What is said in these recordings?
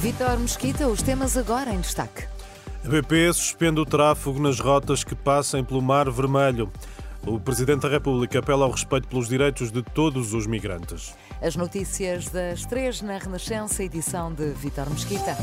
Vitor Mesquita, os temas agora em destaque. A BP suspende o tráfego nas rotas que passem pelo Mar Vermelho. O Presidente da República apela ao respeito pelos direitos de todos os migrantes. As notícias das três na Renascença, edição de Vitor Mesquita.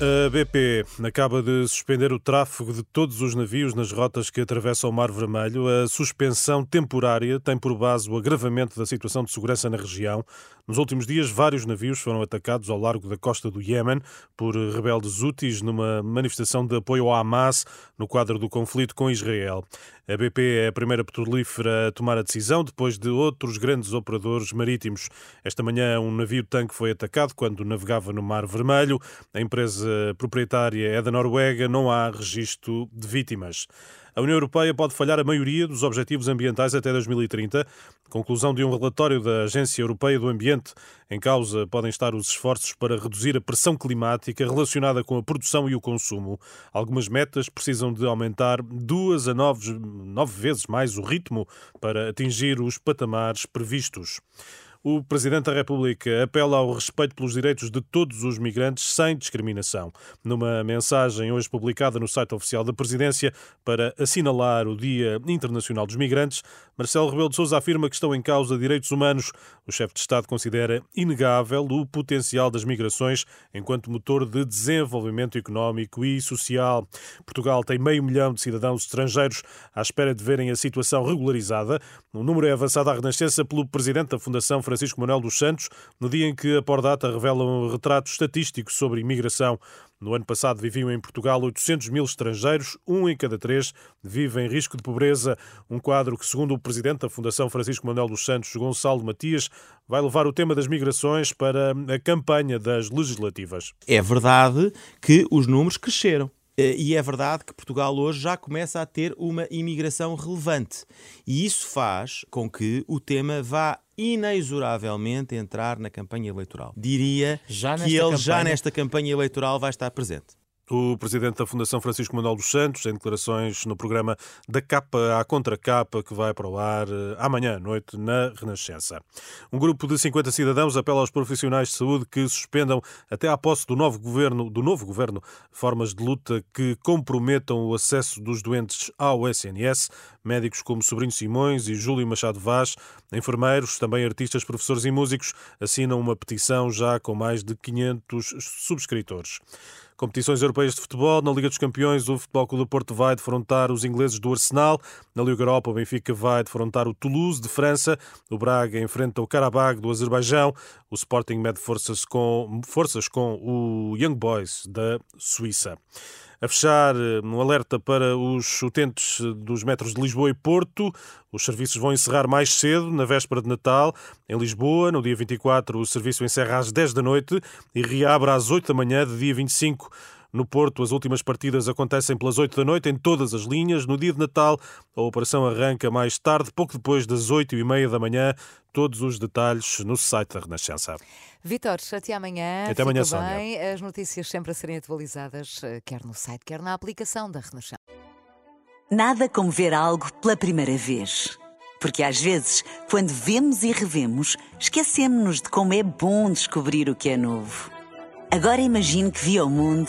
A BP acaba de suspender o tráfego de todos os navios nas rotas que atravessam o Mar Vermelho. A suspensão temporária tem por base o agravamento da situação de segurança na região. Nos últimos dias, vários navios foram atacados ao largo da costa do Iémen por rebeldes úteis numa manifestação de apoio ao Hamas no quadro do conflito com Israel. A BP é a primeira petrolífera a tomar a decisão depois de outros grandes operadores marítimos. Esta manhã, um navio-tanque foi atacado quando navegava no Mar Vermelho. A empresa proprietária é da Noruega, não há registro de vítimas. A União Europeia pode falhar a maioria dos objetivos ambientais até 2030. Conclusão de um relatório da Agência Europeia do Ambiente. Em causa podem estar os esforços para reduzir a pressão climática relacionada com a produção e o consumo. Algumas metas precisam de aumentar duas a nove, nove vezes mais o ritmo para atingir os patamares previstos. O Presidente da República apela ao respeito pelos direitos de todos os migrantes sem discriminação. Numa mensagem hoje publicada no site oficial da Presidência para assinalar o Dia Internacional dos Migrantes, Marcelo Rebelo de Sousa afirma que estão em causa direitos humanos. O chefe de Estado considera inegável o potencial das migrações enquanto motor de desenvolvimento económico e social. Portugal tem meio milhão de cidadãos estrangeiros à espera de verem a situação regularizada. O número é avançado à Renascença pelo Presidente da Fundação Francisco Manuel dos Santos, no dia em que a Pordata revela um retrato estatístico sobre imigração. No ano passado viviam em Portugal 800 mil estrangeiros, um em cada três vive em risco de pobreza. Um quadro que, segundo o presidente da Fundação Francisco Manuel dos Santos, Gonçalo Matias, vai levar o tema das migrações para a campanha das legislativas. É verdade que os números cresceram. Eh, e é verdade que Portugal hoje já começa a ter uma imigração relevante. E isso faz com que o tema vá inexoravelmente entrar na campanha eleitoral. Diria que ele campanha... já nesta campanha eleitoral vai estar presente. O presidente da Fundação Francisco Manuel dos Santos, em declarações no programa da capa à contracapa, que vai para o ar eh, amanhã à noite na Renascença. Um grupo de 50 cidadãos apela aos profissionais de saúde que suspendam até à posse do novo governo, do novo governo formas de luta que comprometam o acesso dos doentes ao SNS. Médicos como Sobrinho Simões e Júlio Machado Vaz, enfermeiros, também artistas, professores e músicos, assinam uma petição já com mais de 500 subscritores. Competições europeias de futebol. Na Liga dos Campeões, o Futebol Clube do Porto vai defrontar os ingleses do Arsenal. Na Liga Europa, o Benfica vai defrontar o Toulouse de França. O Braga enfrenta o Karabag do Azerbaijão. O Sporting mede forças com, forças com o Young Boys da Suíça. A fechar, um alerta para os utentes dos metros de Lisboa e Porto. Os serviços vão encerrar mais cedo, na véspera de Natal. Em Lisboa, no dia 24, o serviço encerra às 10 da noite e reabre às 8 da manhã de dia 25. No Porto, as últimas partidas acontecem pelas 8 da noite em todas as linhas. No dia de Natal, a operação arranca mais tarde, pouco depois das 8 e meia da manhã. Todos os detalhes no site da Renascença. Vitor, até amanhã. Até amanhã, Fica Sónia. bem. As notícias sempre a serem atualizadas, eh, quer no site, quer na aplicação da Renascença. Nada como ver algo pela primeira vez. Porque às vezes, quando vemos e revemos, esquecemos-nos de como é bom descobrir o que é novo. Agora imagine que viu o mundo